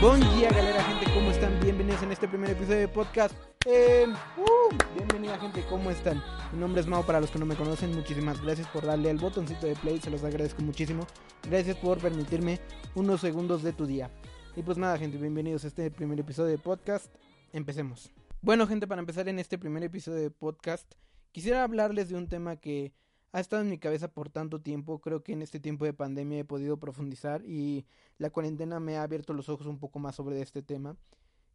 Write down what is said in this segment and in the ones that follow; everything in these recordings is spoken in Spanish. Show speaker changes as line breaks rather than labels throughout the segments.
Buen día, galera, gente, ¿cómo están? Bienvenidos en este primer episodio de podcast. Eh, bienvenida, gente, ¿cómo están? Mi nombre es Mao, para los que no me conocen, muchísimas gracias por darle al botoncito de play, se los agradezco muchísimo. Gracias por permitirme unos segundos de tu día. Y pues nada, gente, bienvenidos a este primer episodio de podcast. Empecemos. Bueno, gente, para empezar en este primer episodio de podcast, quisiera hablarles de un tema que ha estado en mi cabeza por tanto tiempo. Creo que en este tiempo de pandemia he podido profundizar y la cuarentena me ha abierto los ojos un poco más sobre este tema.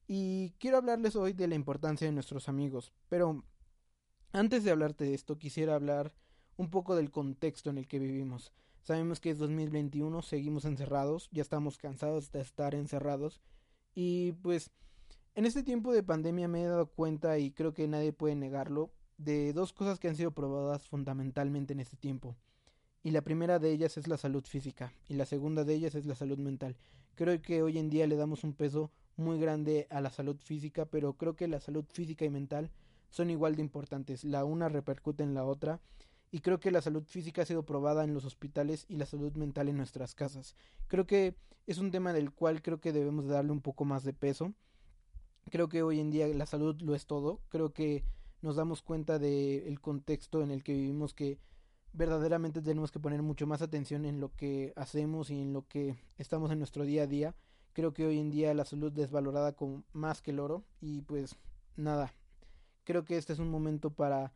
Y quiero hablarles hoy de la importancia de nuestros amigos. Pero antes de hablarte de esto, quisiera hablar un poco del contexto en el que vivimos. Sabemos que es 2021, seguimos encerrados, ya estamos cansados de estar encerrados. Y pues en este tiempo de pandemia me he dado cuenta y creo que nadie puede negarlo de dos cosas que han sido probadas fundamentalmente en este tiempo. Y la primera de ellas es la salud física y la segunda de ellas es la salud mental. Creo que hoy en día le damos un peso muy grande a la salud física, pero creo que la salud física y mental son igual de importantes. La una repercute en la otra y creo que la salud física ha sido probada en los hospitales y la salud mental en nuestras casas. Creo que es un tema del cual creo que debemos darle un poco más de peso. Creo que hoy en día la salud lo es todo. Creo que nos damos cuenta del contexto en el que vivimos que verdaderamente tenemos que poner mucho más atención en lo que hacemos y en lo que estamos en nuestro día a día. Creo que hoy en día la salud es valorada con más que el oro y pues nada, creo que este es un momento para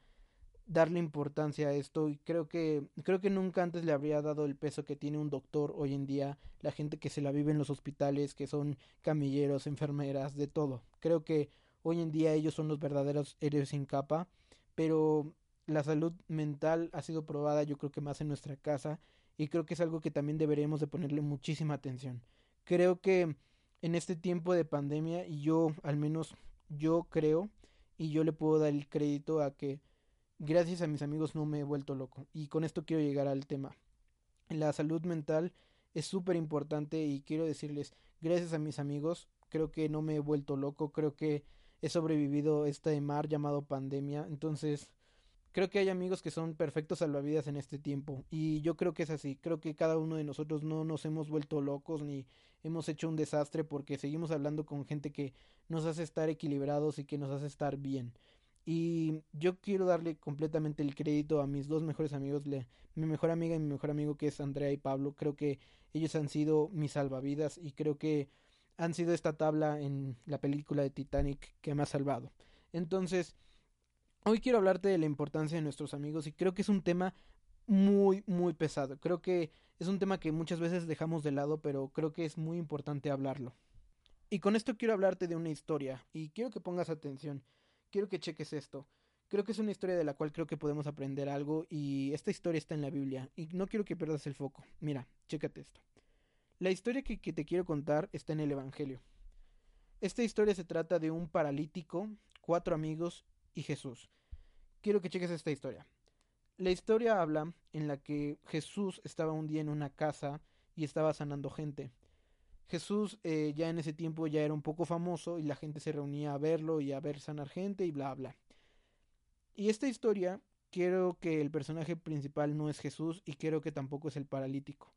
darle importancia a esto y creo que creo que nunca antes le habría dado el peso que tiene un doctor hoy en día, la gente que se la vive en los hospitales, que son camilleros, enfermeras, de todo. Creo que Hoy en día ellos son los verdaderos héroes sin capa, pero la salud mental ha sido probada yo creo que más en nuestra casa y creo que es algo que también deberíamos de ponerle muchísima atención. Creo que en este tiempo de pandemia y yo al menos yo creo y yo le puedo dar el crédito a que gracias a mis amigos no me he vuelto loco y con esto quiero llegar al tema. La salud mental es súper importante y quiero decirles gracias a mis amigos creo que no me he vuelto loco, creo que he sobrevivido este mar llamado pandemia. Entonces, creo que hay amigos que son perfectos salvavidas en este tiempo. Y yo creo que es así. Creo que cada uno de nosotros no nos hemos vuelto locos ni hemos hecho un desastre porque seguimos hablando con gente que nos hace estar equilibrados y que nos hace estar bien. Y yo quiero darle completamente el crédito a mis dos mejores amigos, mi mejor amiga y mi mejor amigo que es Andrea y Pablo. Creo que ellos han sido mis salvavidas y creo que han sido esta tabla en la película de Titanic que me ha salvado. Entonces, hoy quiero hablarte de la importancia de nuestros amigos y creo que es un tema muy, muy pesado. Creo que es un tema que muchas veces dejamos de lado, pero creo que es muy importante hablarlo. Y con esto quiero hablarte de una historia y quiero que pongas atención. Quiero que cheques esto. Creo que es una historia de la cual creo que podemos aprender algo y esta historia está en la Biblia y no quiero que pierdas el foco. Mira, chécate esto. La historia que, te quiero contar está en el Evangelio. Esta historia se trata de un paralítico, cuatro amigos y Jesús. Quiero que cheques esta historia. La historia habla en la que Jesús estaba un día en una casa y estaba sanando gente. Jesús eh, ya en ese tiempo ya era un poco famoso y la gente se reunía a verlo y a ver sanar gente y bla bla. Y esta historia quiero que el personaje principal no es Jesús y quiero que tampoco es el paralítico.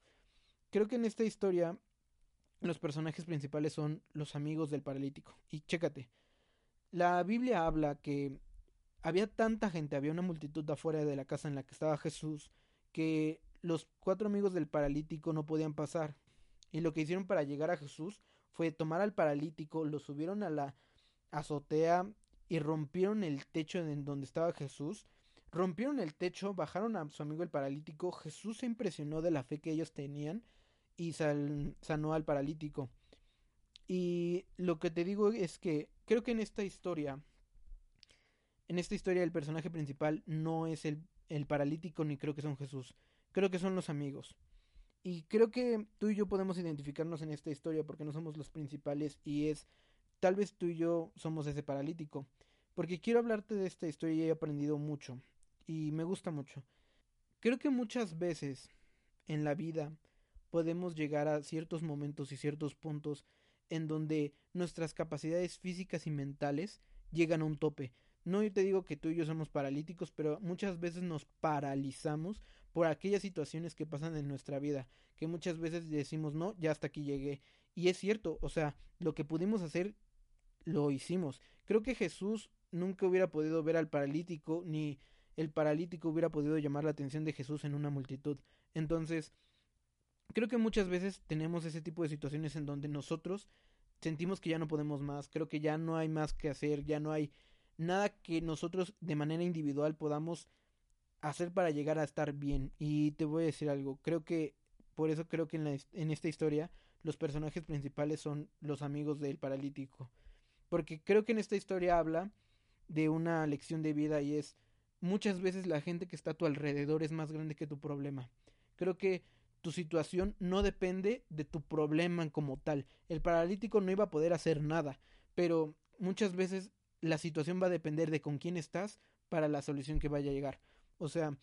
Creo que en esta historia los personajes principales son los amigos del paralítico. Y chécate, la Biblia habla que había tanta gente, había una multitud afuera de la casa en la que estaba Jesús, que los cuatro amigos del paralítico no podían pasar. Y lo que hicieron para llegar a Jesús fue tomar al paralítico, lo subieron a la azotea y rompieron el techo en donde estaba Jesús. Rompieron el techo, bajaron a su amigo el paralítico. Jesús se impresionó de la fe que ellos tenían y sanó al paralítico. Y lo que te digo es que creo que en esta historia, en esta historia el personaje principal no es el, el paralítico ni creo que son Jesús, creo que son los amigos. Y creo que tú y yo podemos identificarnos en esta historia porque no somos los principales y es tal vez tú y yo somos ese paralítico. Porque quiero hablarte de esta historia y he aprendido mucho y me gusta mucho. Creo que muchas veces en la vida podemos llegar a ciertos momentos y ciertos puntos en donde nuestras capacidades físicas y mentales llegan a un tope. No yo te digo que tú y yo somos paralíticos, pero muchas veces nos paralizamos por aquellas situaciones que pasan en nuestra vida, que muchas veces decimos, no, ya hasta aquí llegué. Y es cierto, o sea, lo que pudimos hacer, lo hicimos. Creo que Jesús nunca hubiera podido ver al paralítico, ni el paralítico hubiera podido llamar la atención de Jesús en una multitud. Entonces, creo que muchas veces tenemos ese tipo de situaciones en donde nosotros sentimos que ya no podemos más, creo que ya no hay más que hacer, ya no hay nada que nosotros de manera individual podamos hacer para llegar a estar bien. Y te voy a decir algo, creo que por eso creo que en, la, en esta historia los personajes principales son los amigos del paralítico. Porque creo que en esta historia habla de una lección de vida y es muchas veces la gente que está a tu alrededor es más grande que tu problema. Creo que tu situación no depende de tu problema como tal. El paralítico no iba a poder hacer nada, pero muchas veces la situación va a depender de con quién estás para la solución que vaya a llegar. O sea,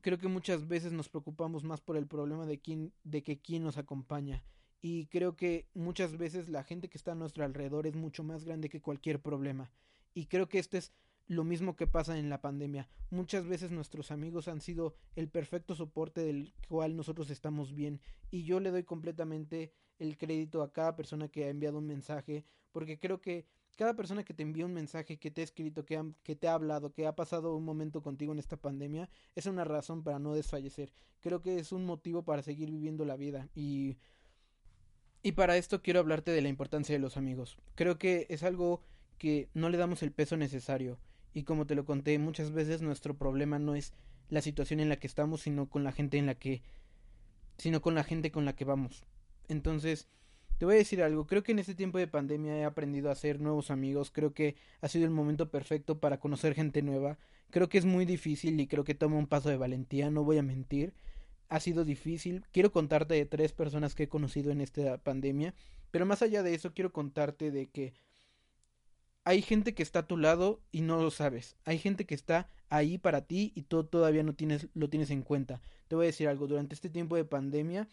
creo que muchas veces nos preocupamos más por el problema de quién de que quién nos acompaña y creo que muchas veces la gente que está a nuestro alrededor es mucho más grande que cualquier problema y creo que esto es lo mismo que pasa en la pandemia. Muchas veces nuestros amigos han sido el perfecto soporte del cual nosotros estamos bien y yo le doy completamente el crédito a cada persona que ha enviado un mensaje porque creo que cada persona que te envía un mensaje, que te ha escrito, que, te ha hablado, que ha pasado un momento contigo en esta pandemia, es una razón para no desfallecer. Creo que es un motivo para seguir viviendo la vida y y para esto quiero hablarte de la importancia de los amigos. Creo que es algo que no le damos el peso necesario y como te lo conté muchas veces nuestro problema no es la situación en la que estamos sino con la gente en la que sino con la gente con la que vamos. Entonces te voy a decir algo creo que en este tiempo de pandemia he aprendido a hacer nuevos amigos creo que ha sido el momento perfecto para conocer gente nueva creo que es muy difícil y creo que toma un paso de valentía no voy a mentir ha sido difícil quiero contarte de tres personas que he conocido en esta pandemia pero más allá de eso quiero contarte de que hay gente que está a tu lado y no lo sabes. Hay gente que está ahí para ti y tú todavía no tienes, lo tienes en cuenta. Te voy a decir algo, durante este tiempo de pandemia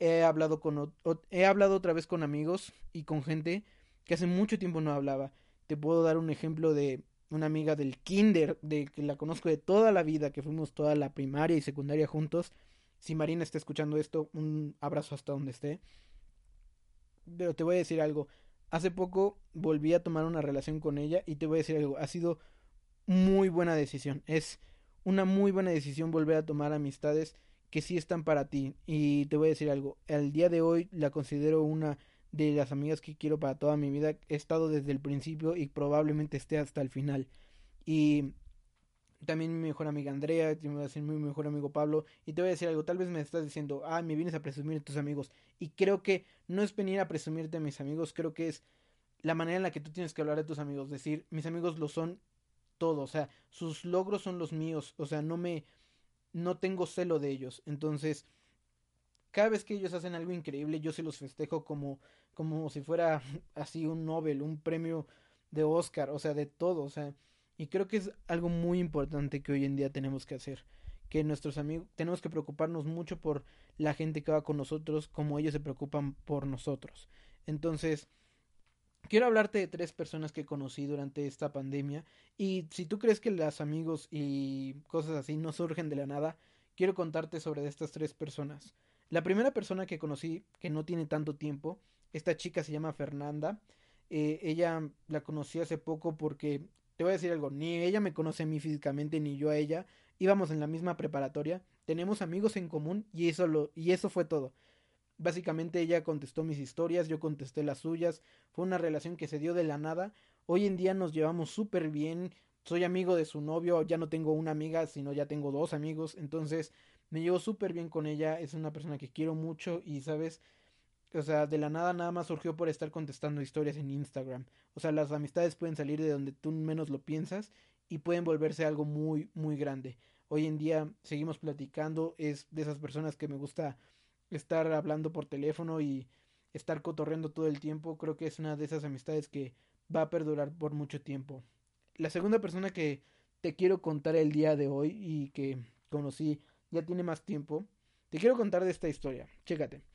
he hablado con he hablado otra vez con amigos y con gente que hace mucho tiempo no hablaba. Te puedo dar un ejemplo de una amiga del kinder, de que la conozco de toda la vida, que fuimos toda la primaria y secundaria juntos. Si Marina está escuchando esto, un abrazo hasta donde esté. Pero te voy a decir algo, Hace poco volví a tomar una relación con ella y te voy a decir algo, ha sido muy buena decisión. Es una muy buena decisión volver a tomar amistades que sí están para ti. Y te voy a decir algo, al día de hoy la considero una de las amigas que quiero para toda mi vida. He estado desde el principio y probablemente esté hasta el final. Y también mi mejor amiga Andrea, a decir mi mejor amigo Pablo, y te voy a decir algo, tal vez me estás diciendo, ah, me vienes a presumir de tus amigos, y creo que no es venir a presumirte de mis amigos, creo que es la manera en la que tú tienes que hablar de tus amigos, decir, mis amigos lo son todo, o sea, sus logros son los míos, o sea, no me, no tengo celo de ellos, entonces, cada vez que ellos hacen algo increíble, yo se los festejo como, como si fuera así un Nobel, un premio de Oscar, o sea, de todo, o sea, y creo que es algo muy importante que hoy en día tenemos que hacer. Que nuestros amigos, tenemos que preocuparnos mucho por la gente que va con nosotros, como ellos se preocupan por nosotros. Entonces, quiero hablarte de tres personas que conocí durante esta pandemia. Y si tú crees que los amigos y cosas así no surgen de la nada, quiero contarte sobre estas tres personas. La primera persona que conocí, que no tiene tanto tiempo, esta chica se llama Fernanda. Eh, ella la conocí hace poco porque te voy a decir algo, ni ella me conoce a mí físicamente, ni yo a ella. Íbamos en la misma preparatoria, tenemos amigos en común y eso, lo, y eso fue todo. Básicamente ella contestó mis historias, yo contesté las suyas, fue una relación que se dio de la nada. Hoy en día nos llevamos súper bien, soy amigo de su novio, ya no tengo una amiga, sino ya tengo dos amigos, entonces me llevo súper bien con ella, es una persona que quiero mucho y, ¿sabes? O sea, de la nada nada más surgió por estar contestando historias en Instagram. O sea, las amistades pueden salir de donde tú menos lo piensas y pueden volverse algo muy, muy grande. Hoy en día seguimos platicando, es de esas personas que me gusta estar hablando por teléfono y estar cotorreando todo el tiempo. Creo que es una de esas amistades que va a perdurar por mucho tiempo. La segunda persona que te quiero contar el día de hoy y que conocí ya tiene más tiempo, te quiero contar de esta historia. Chécate.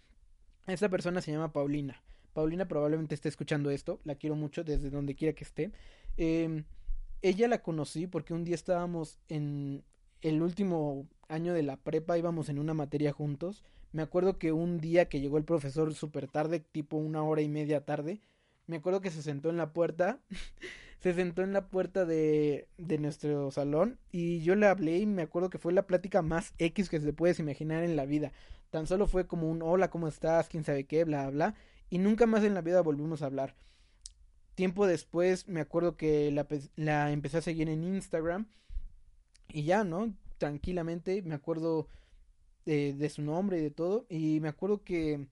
Esta persona se llama Paulina. Paulina probablemente esté escuchando esto, la quiero mucho desde donde quiera que esté. Eh, ella la conocí porque un día estábamos en el último año de la prepa, íbamos en una materia juntos, Me acuerdo que un día que llegó el profesor súper tarde, tipo una hora y media tarde, me acuerdo que se sentó en la puerta, se sentó en la puerta de, de nuestro salón y yo le hablé y me acuerdo que fue la plática más X que se puedes imaginar en la vida. Tan solo fue como un hola, ¿cómo estás? ¿Quién sabe qué? Bla, bla. Y nunca más en la vida volvimos a hablar. Tiempo después me acuerdo que la, la empecé a seguir en Instagram y ya, ¿no? Tranquilamente me acuerdo de, de su nombre y de todo. Y me acuerdo que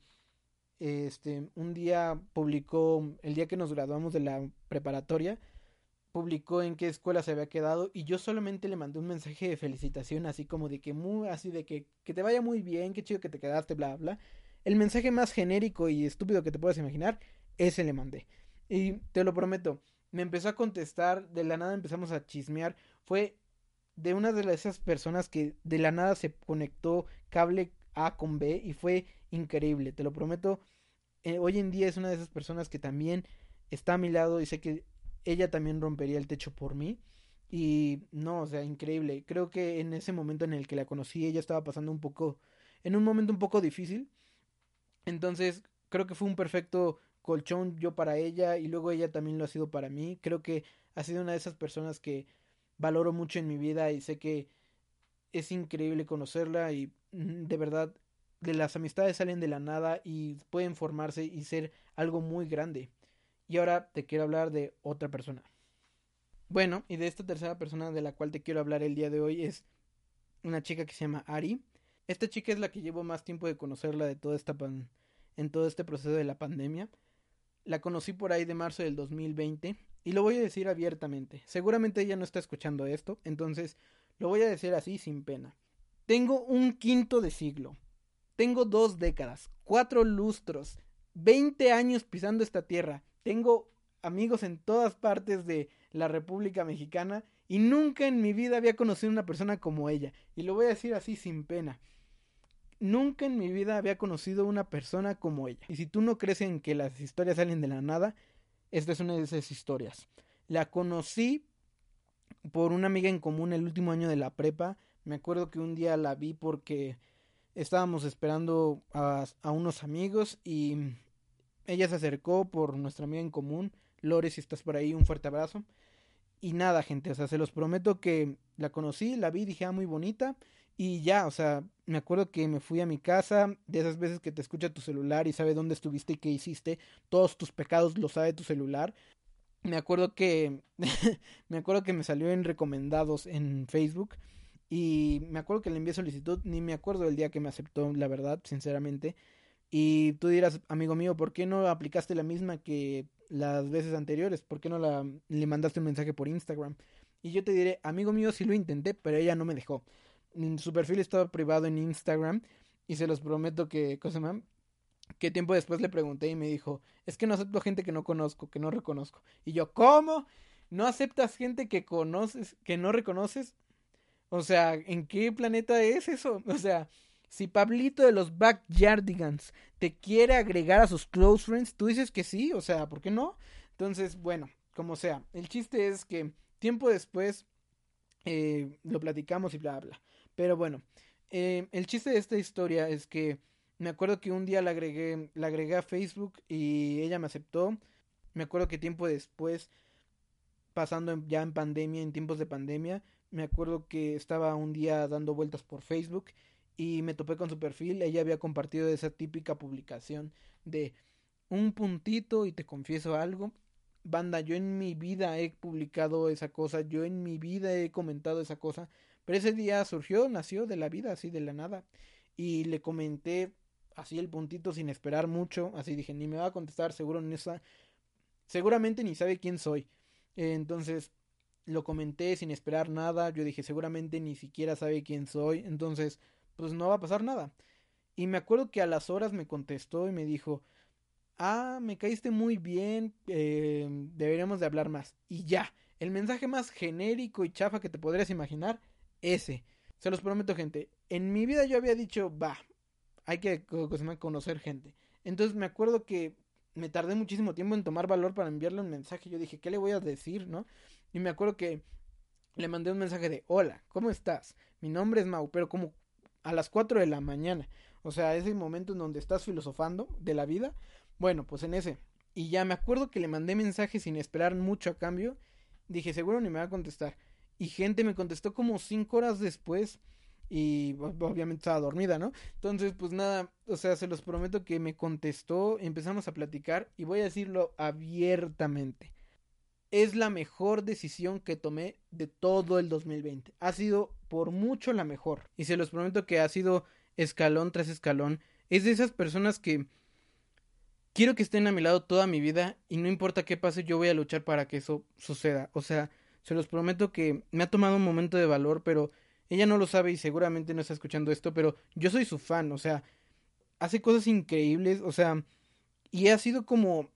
este un día publicó, el día que nos graduamos de la preparatoria, publicó en qué escuela se había quedado y yo solamente le mandé un mensaje de felicitación así como de que muy así de que, que te vaya muy bien, qué chido que te quedaste, bla bla. El mensaje más genérico y estúpido que te puedas imaginar, ese le mandé. Y te lo prometo, me empezó a contestar, de la nada empezamos a chismear, fue de una de esas personas que de la nada se conectó cable A con B y fue increíble, te lo prometo. Eh, hoy en día es una de esas personas que también está a mi lado y sé que ella también rompería el techo por mí. Y no, o sea, increíble. Creo que en ese momento en el que la conocí, ella estaba pasando un poco, en un momento un poco difícil. Entonces, creo que fue un perfecto colchón yo para ella y luego ella también lo ha sido para mí. Creo que ha sido una de esas personas que valoro mucho en mi vida y sé que es increíble conocerla y mm, de verdad de las amistades salen de la nada y pueden formarse y ser algo muy grande. Y ahora te quiero hablar de otra persona. Bueno, y de esta tercera persona de la cual te quiero hablar el día de hoy es una chica que se llama Ari. Esta chica es la que llevo más tiempo de conocerla de toda esta pan en todo este proceso de la pandemia. La conocí por ahí de marzo del 2020 y lo voy a decir abiertamente. Seguramente ella no está escuchando esto, entonces lo voy a decir así sin pena. Tengo un quinto de siglo. Tengo dos décadas, cuatro lustros, veinte años pisando esta tierra. Tengo amigos en todas partes de la República Mexicana y nunca en mi vida había conocido una persona como ella. Y lo voy a decir así sin pena. Nunca en mi vida había conocido una persona como ella. Y si tú no crees en que las historias salen de la nada, esta es una de esas historias. La conocí por una amiga en común el último año de la prepa. Me acuerdo que un día la vi porque estábamos esperando a, a, unos amigos y ella se acercó por nuestra amiga en común. Lore, si estás por ahí, un fuerte abrazo. Y nada, gente, o sea, se los prometo que la conocí, la vi, dije, ah, muy bonita. Y ya, o sea, me acuerdo que me fui a mi casa, de esas veces que te escucha tu celular y sabe dónde estuviste y qué hiciste, todos tus pecados lo sabe tu celular. Me acuerdo que me acuerdo que me salió en recomendados en Facebook y me acuerdo que le envié solicitud, ni me acuerdo del día que me aceptó, la verdad, sinceramente. Y tú dirás, amigo mío, ¿por qué no aplicaste la misma que las veces anteriores? ¿Por qué no la, le mandaste un mensaje por Instagram? Y yo te diré, amigo mío, sí lo intenté, pero ella no me dejó. Su perfil estaba privado en Instagram y se los prometo que, cosa más, que tiempo después le pregunté y me dijo, es que no acepto gente que no conozco, que no reconozco. Y yo, ¿cómo? ¿No aceptas gente que conoces, que no reconoces? O sea, ¿en qué planeta es eso? O sea, si Pablito de los Backyardigans te quiere agregar a sus close friends, tú dices que sí, o sea, ¿por qué no? Entonces, bueno, como sea, el chiste es que tiempo después eh, lo platicamos y bla, bla. Pero bueno, eh, el chiste de esta historia es que me acuerdo que un día la agregué, la agregué a Facebook y ella me aceptó. Me acuerdo que tiempo después, pasando ya en pandemia, en tiempos de pandemia, me acuerdo que estaba un día dando vueltas por Facebook y me topé con su perfil. Ella había compartido esa típica publicación de un puntito y te confieso algo. Banda, yo en mi vida he publicado esa cosa, yo en mi vida he comentado esa cosa, pero ese día surgió, nació de la vida, así de la nada. Y le comenté así el puntito sin esperar mucho, así dije, ni me va a contestar, seguro ni esa, seguramente ni sabe quién soy. entonces lo comenté sin esperar nada, yo dije, seguramente ni siquiera sabe quién soy, entonces pues no va a pasar nada. Y me acuerdo que a las horas me contestó y me dijo, ah, me caíste muy bien, eh, deberíamos de hablar más. Y ya, el mensaje más genérico y chafa que te podrías imaginar, ese. Se los prometo, gente. En mi vida yo había dicho, va, hay que conocer gente. Entonces me acuerdo que me tardé muchísimo tiempo en tomar valor para enviarle un mensaje. Yo dije, ¿qué le voy a decir, no? Y me acuerdo que le mandé un mensaje de, hola, ¿cómo estás? Mi nombre es Mau, pero como a las 4 de la mañana. O sea, ese momento en donde estás filosofando de la vida. Bueno, pues en ese. Y ya me acuerdo que le mandé mensajes sin esperar mucho a cambio. Dije, seguro ni me va a contestar. Y gente me contestó como cinco horas después. Y obviamente estaba dormida, ¿no? Entonces, pues nada, o sea, se los prometo que me contestó, empezamos a platicar y voy a decirlo abiertamente. Es la mejor decisión que tomé de todo el 2020. Ha sido por mucho la mejor. Y se los prometo que ha sido escalón tras escalón. Es de esas personas que quiero que estén a mi lado toda mi vida y no importa qué pase, yo voy a luchar para que eso suceda. O sea, se los prometo que me ha tomado un momento de valor, pero ella no lo sabe y seguramente no está escuchando esto, pero yo soy su fan, o sea, hace cosas increíbles, o sea, y ha sido como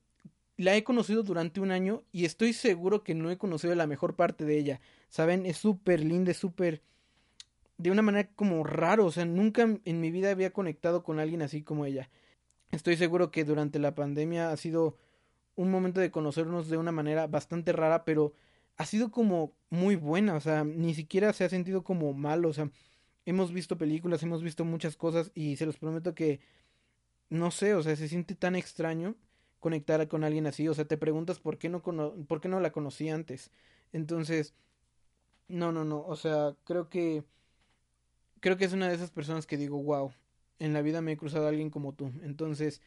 la he conocido durante un año y estoy seguro que no he conocido la mejor parte de ella. Saben, es súper linda, es súper de una manera como raro, o sea, nunca en mi vida había conectado con alguien así como ella. Estoy seguro que durante la pandemia ha sido un momento de conocernos de una manera bastante rara, pero ha sido como muy buena, o sea, ni siquiera se ha sentido como mal, o sea, hemos visto películas, hemos visto muchas cosas y se los prometo que no sé, o sea, se siente tan extraño conectar con alguien así, o sea, te preguntas por qué no por qué no la conocí antes. Entonces, no, no, no, o sea, creo que creo que es una de esas personas que digo, "Wow, en la vida me he cruzado a alguien como tú." Entonces,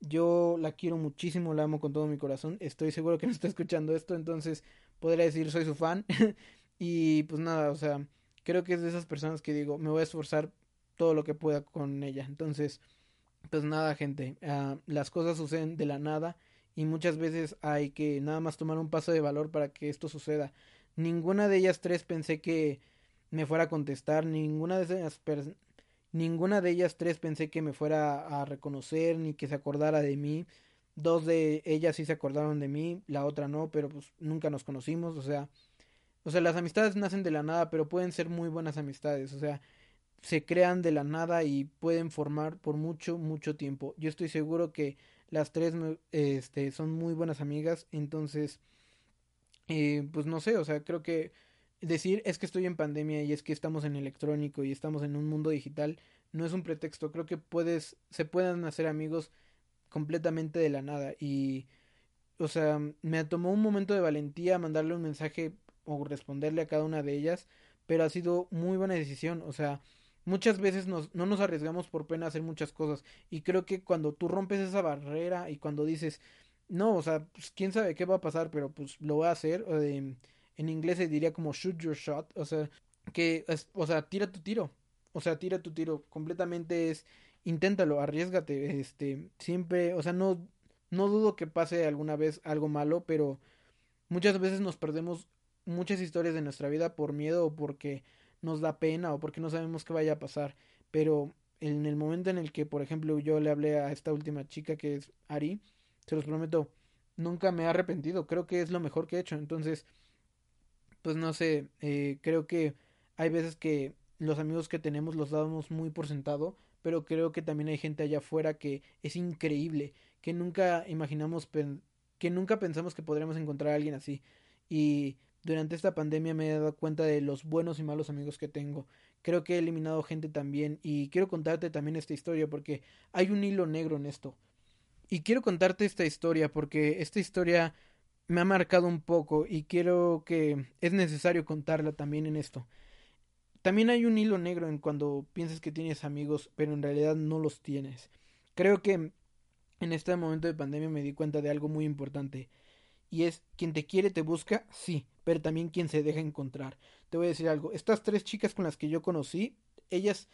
yo la quiero muchísimo, la amo con todo mi corazón. Estoy seguro que no está escuchando esto, entonces podría decir soy su fan. y pues nada, o sea, creo que es de esas personas que digo, me voy a esforzar todo lo que pueda con ella. Entonces, pues nada, gente, uh, las cosas suceden de la nada y muchas veces hay que nada más tomar un paso de valor para que esto suceda. Ninguna de ellas tres pensé que me fuera a contestar, ninguna de esas Ninguna de ellas tres pensé que me fuera a reconocer ni que se acordara de mí. Dos de ellas sí se acordaron de mí, la otra no, pero pues nunca nos conocimos, o sea, o sea, las amistades nacen de la nada, pero pueden ser muy buenas amistades, o sea, se crean de la nada y pueden formar por mucho, mucho tiempo. Yo estoy seguro que las tres este, son muy buenas amigas, entonces, eh, pues no sé, o sea, creo que decir es que estoy en pandemia y es que estamos en electrónico y estamos en un mundo digital no es un pretexto. Creo que puedes, se pueden hacer amigos completamente de la nada y, o sea, me tomó un momento de valentía mandarle un mensaje o responderle a cada una de ellas, pero ha sido muy buena decisión, o sea, muchas veces nos, no nos arriesgamos por pena a hacer muchas cosas. Y creo que cuando tú rompes esa barrera y cuando dices, no, o sea, pues quién sabe qué va a pasar, pero pues lo voy a hacer, en inglés se diría como shoot your shot, o sea, que, o sea, tira tu tiro, o sea, tira tu tiro, completamente es, inténtalo, arriesgate, este, siempre, o sea, no, no dudo que pase alguna vez algo malo, pero muchas veces nos perdemos muchas historias de nuestra vida por miedo o porque nos da pena o porque no sabemos qué vaya a pasar, pero en el momento en el que, por ejemplo, yo le hablé a esta última chica que es Ari, se los prometo, nunca me he arrepentido, creo que es lo mejor que he hecho, entonces pues no sé, eh, creo que hay veces que los amigos que tenemos los damos muy por sentado, pero creo que también hay gente allá afuera que es increíble, que nunca imaginamos, que nunca pensamos que podríamos encontrar a alguien así. Y durante esta pandemia me he dado cuenta de los buenos y malos amigos que tengo. Creo que he eliminado gente también y quiero contarte también esta historia porque hay un hilo negro en esto. Y quiero contarte esta historia porque esta historia me ha marcado un poco y quiero que es necesario contarla también en esto. También hay un hilo negro en cuando piensas que tienes amigos, pero en realidad no los tienes. Creo que en este momento de pandemia me di cuenta de algo muy importante. Y es, quien te quiere te busca, sí, pero también quien se deja encontrar. Te voy a decir algo, estas tres chicas con las que yo conocí, ellas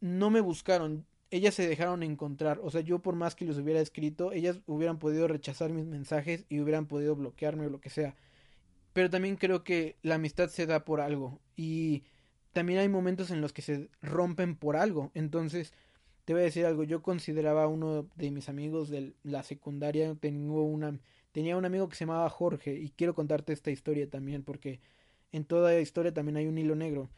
no me buscaron, ellas se dejaron encontrar. O sea, yo por más que les hubiera escrito, ellas hubieran podido rechazar mis mensajes y hubieran podido bloquearme o lo que sea. Pero también creo que la amistad se da por algo. Y también hay momentos en los que se rompen por algo. Entonces, te voy a decir algo. Yo consideraba a uno de mis amigos de la secundaria. Tengo una, tenía un amigo que se llamaba Jorge. Y quiero contarte esta historia también. Porque en toda historia también hay un hilo negro.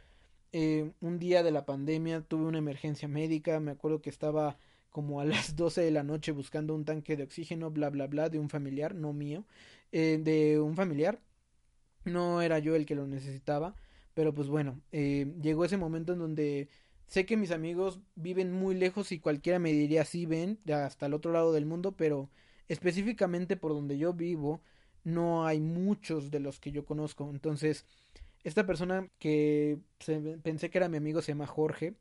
Eh, un día de la pandemia tuve una emergencia médica, me acuerdo que estaba como a las 12 de la noche buscando un tanque de oxígeno, bla, bla, bla, de un familiar, no mío, eh, de un familiar. No era yo el que lo necesitaba, pero pues bueno, eh, llegó ese momento en donde sé que mis amigos viven muy lejos y cualquiera me diría sí ven hasta el otro lado del mundo, pero específicamente por donde yo vivo no hay muchos de los que yo conozco. Entonces, esta persona que pensé que era mi amigo se llama Jorge.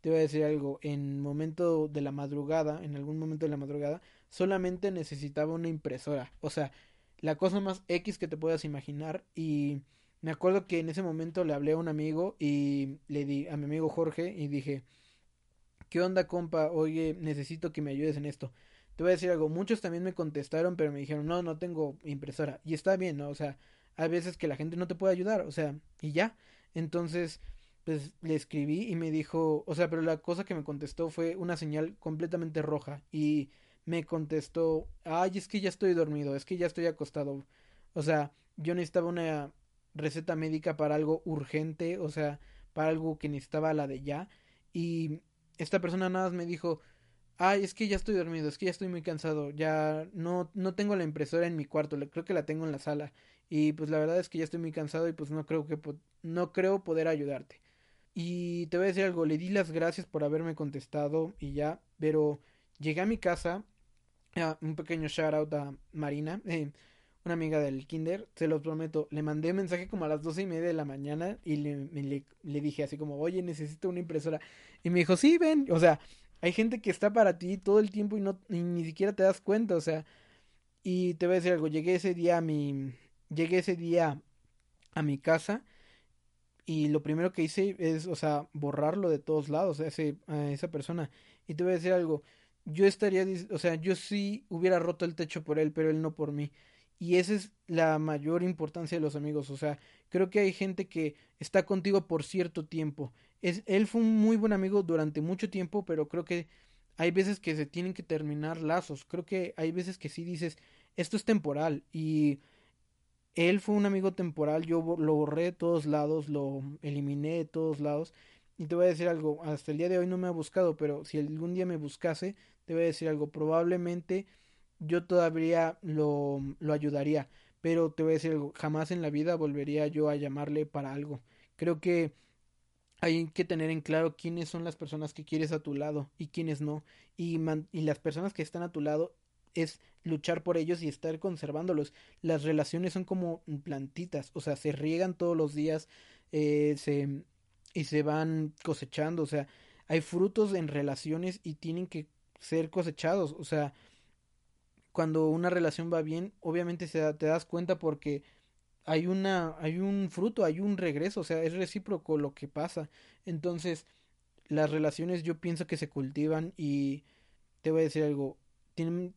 Te voy a decir algo, en momento de la madrugada, en algún momento de la madrugada, solamente necesitaba una impresora. O sea, la cosa más X que te puedas imaginar. Y me acuerdo que en ese momento le hablé a un amigo y le di a mi amigo Jorge y dije, ¿qué onda compa? Oye, necesito que me ayudes en esto. Te voy a decir algo, muchos también me contestaron, pero me dijeron, no, no tengo impresora. Y está bien, ¿no? O sea, hay veces que la gente no te puede ayudar, o sea, y ya. Entonces, pues le escribí y me dijo, o sea, pero la cosa que me contestó fue una señal completamente roja. Y me contestó, ay, es que ya estoy dormido, es que ya estoy acostado. O sea, yo necesitaba una receta médica para algo urgente, o sea, para algo que necesitaba la de ya. Y esta persona nada más me dijo, ay, es que ya estoy dormido, es que ya estoy muy cansado, ya no, no tengo la impresora en mi cuarto, creo que la tengo en la sala. Y pues la verdad es que ya estoy muy cansado y pues no creo que no creo poder ayudarte. Y te voy a decir algo, le di las gracias por haberme contestado y ya, pero llegué a mi casa, un pequeño shout out a Marina, eh, una amiga del kinder, se los prometo, le mandé un mensaje como a las doce y media de la mañana y le, le, le dije así como, oye, necesito una impresora. Y me dijo, sí, ven, o sea, hay gente que está para ti todo el tiempo y no ni siquiera te das cuenta, o sea, y te voy a decir algo, llegué ese día a mi llegué ese día a mi casa y lo primero que hice es, o sea, borrarlo de todos lados a, ese, a esa persona. Y te voy a decir algo, yo estaría, o sea, yo sí hubiera roto el techo por él, pero él no por mí. Y esa es la mayor importancia de los amigos. O sea, creo que hay gente que está contigo por cierto tiempo él fue un muy buen amigo durante mucho tiempo, pero creo que hay veces que se tienen que terminar lazos. Creo que hay veces que sí dices, esto es temporal y él fue un amigo temporal, yo lo borré de todos lados, lo eliminé de todos lados. Y te voy a decir algo, hasta el día de hoy no me ha buscado, pero si algún día me buscase, te voy a decir algo, probablemente yo todavía lo, lo ayudaría, pero te voy a decir algo, jamás en la vida volvería yo a llamarle para algo. Creo que hay que tener en claro quiénes son las personas que quieres a tu lado y quiénes no. Y, y las personas que están a tu lado es luchar por ellos y estar conservándolos. Las relaciones son como plantitas, o sea, se riegan todos los días eh, se, y se van cosechando, o sea, hay frutos en relaciones y tienen que ser cosechados, o sea, cuando una relación va bien, obviamente se te das cuenta porque hay una hay un fruto, hay un regreso, o sea, es recíproco lo que pasa. Entonces, las relaciones yo pienso que se cultivan y te voy a decir algo,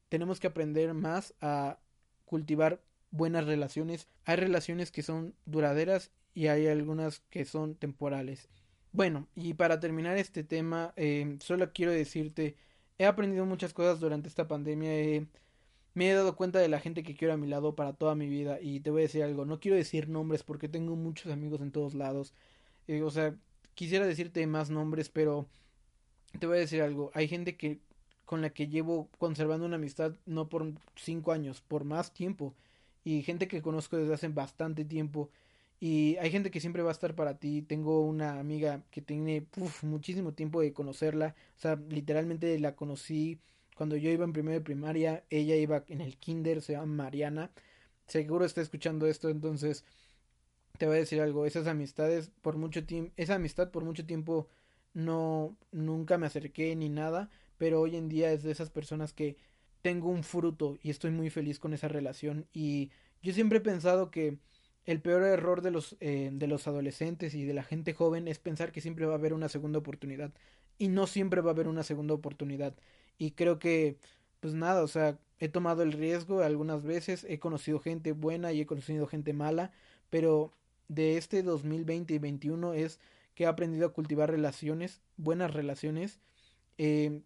tenemos que aprender más a cultivar buenas relaciones. Hay relaciones que son duraderas y hay algunas que son temporales. Bueno, y para terminar este tema, eh, solo quiero decirte, he aprendido muchas cosas durante esta pandemia me he dado cuenta de la gente que quiero a mi lado para toda mi vida y te voy a decir algo, no quiero decir nombres porque tengo muchos amigos en todos lados, eh, o sea, quisiera decirte más nombres, pero te voy a decir algo, hay gente que con la que llevo conservando una amistad no por cinco años, por más tiempo, y gente que conozco desde hace bastante tiempo, y hay gente que siempre va a estar para ti. Tengo una amiga que tiene muchísimo tiempo de conocerla. O sea, literalmente la conocí cuando yo iba en primero de primaria, ella iba en el kinder, se llama Mariana. Seguro está escuchando esto, entonces te voy a decir algo. Esas amistades por mucho tiempo, esa amistad por mucho tiempo no, nunca me acerqué ni nada, pero hoy en día es de esas personas que tengo un fruto y estoy muy feliz con esa relación. Y yo siempre he pensado que el peor error de los, eh, de los adolescentes y de la gente joven es pensar que siempre va a haber una segunda oportunidad. Y no siempre va a haber una segunda oportunidad. Y creo que, pues nada, o sea, he tomado el riesgo algunas veces, he conocido gente buena y he conocido gente mala, pero de este 2020 y 2021 es que he aprendido a cultivar relaciones, buenas relaciones. Eh,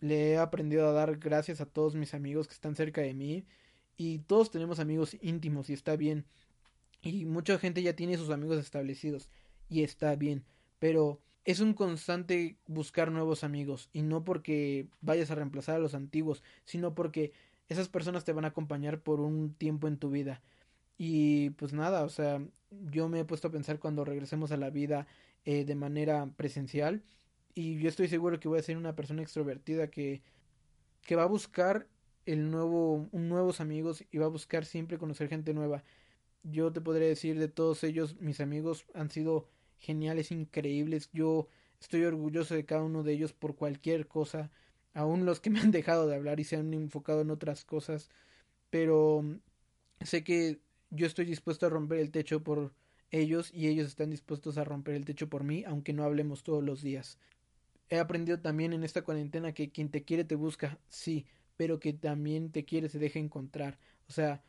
le he aprendido a dar gracias a todos mis amigos que están cerca de mí. Y todos tenemos amigos íntimos y está bien. Y mucha gente ya tiene sus amigos establecidos y está bien. Pero es un constante buscar nuevos amigos y no porque vayas a reemplazar a los antiguos, sino porque esas personas te van a acompañar por un tiempo en tu vida. Y pues nada, o sea, yo me he puesto a pensar cuando regresemos a la vida eh, de manera presencial, y yo estoy seguro que voy a ser una persona extrovertida que, que va a buscar el nuevo, nuevos amigos y va a buscar siempre conocer gente nueva. Yo te podría decir de todos ellos, mis amigos han sido geniales, increíbles. Yo estoy orgulloso de cada uno de ellos por cualquier cosa, aún los que me han dejado de hablar y se han enfocado en otras cosas, pero sé que yo estoy dispuesto a romper el techo por ellos y ellos están dispuestos a romper el techo por mí, aunque no hablemos todos los días. He aprendido también en esta cuarentena que quien te quiere te busca, sí, pero que también te quiere se deja encontrar. O sea,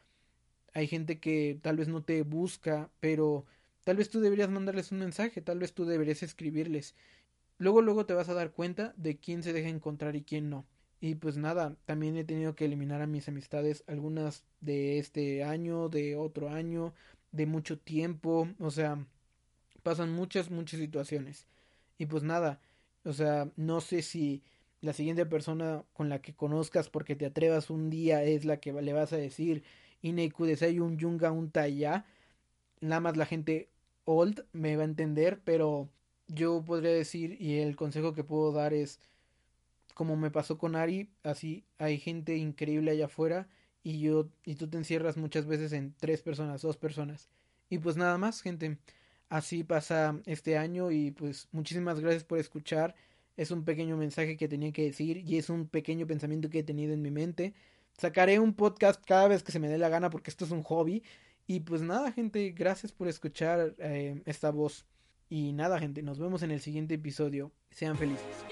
hay gente que tal vez no te busca, pero tal vez tú deberías mandarles un mensaje, tal vez tú deberías escribirles. Luego, luego te vas a dar cuenta de quién se deja encontrar y quién no. Y pues nada, también he tenido que eliminar a mis amistades, algunas de este año, de otro año, de mucho tiempo, o sea, pasan muchas, muchas situaciones. Y pues nada, o sea, no sé si la siguiente persona con la que conozcas porque te atrevas un día es la que le vas a decir Ine Kudesai un Yunga un Taya. Nada más la gente old me va a entender, pero yo podría decir y el consejo que puedo dar es como me pasó con Ari, así hay gente increíble allá afuera y yo y tú te encierras muchas veces en tres personas, dos personas. Y pues nada más, gente. Así pasa este año y pues muchísimas gracias por escuchar. Es un pequeño mensaje que tenía que decir y es un pequeño pensamiento que he tenido en mi mente. Sacaré un podcast cada vez que se me dé la gana porque esto es un hobby. Y pues nada, gente, gracias por escuchar eh, esta voz. Y nada, gente, nos vemos en el siguiente episodio. Sean felices.